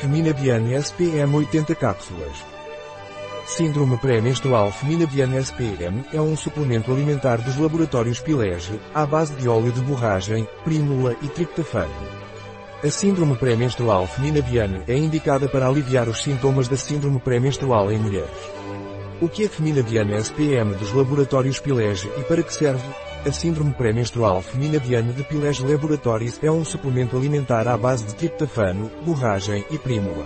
Femina Biane SPM 80 cápsulas. Síndrome pré-menstrual Femina Biane SPM é um suplemento alimentar dos laboratórios Pilege, à base de óleo de borragem, prímula e triptofano. A síndrome pré-menstrual Femina Biane é indicada para aliviar os sintomas da síndrome pré-menstrual em mulheres. O que é Femina Biane SPM dos laboratórios Pilege e para que serve? A síndrome pré-menstrual feminina Diane de Pilege Laboratories é um suplemento alimentar à base de triptofano, borragem e prímula.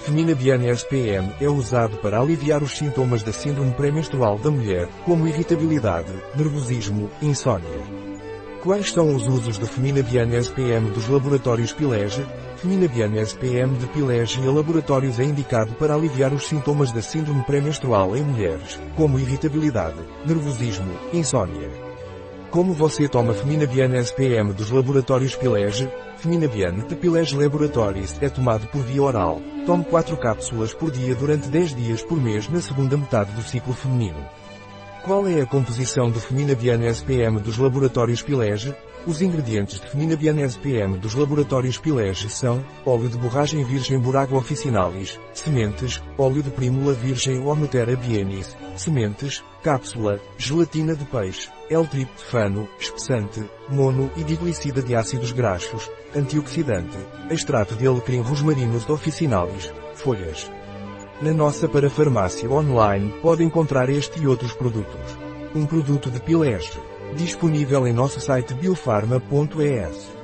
Femina Diane SPM é usado para aliviar os sintomas da síndrome pré-menstrual da mulher, como irritabilidade, nervosismo, insônia. Quais são os usos da Femina Diane SPM dos laboratórios Pilege? Femina Diane SPM de Pilege e Laboratórios é indicado para aliviar os sintomas da síndrome pré-menstrual em mulheres, como irritabilidade, nervosismo, insônia. Como você toma Feminabian SPM dos laboratórios Pilege? Feminabian de Pilege Laboratories é tomado por via oral. Tome 4 cápsulas por dia durante 10 dias por mês na segunda metade do ciclo feminino. Qual é a composição do Feminabian SPM dos laboratórios Pilege? Os ingredientes de Feminabian SPM dos laboratórios Pilege são óleo de borragem virgem Burago officinalis, sementes, óleo de prímula virgem Onotera bienis, sementes, cápsula, gelatina de peixe, L-triptofano, espessante, mono e diglicida de ácidos graxos, antioxidante, extrato de alecrim rosmarinus officinalis, folhas. Na nossa parafarmácia online pode encontrar este e outros produtos. Um produto de Pilege. Disponível em nosso site biofarma.es.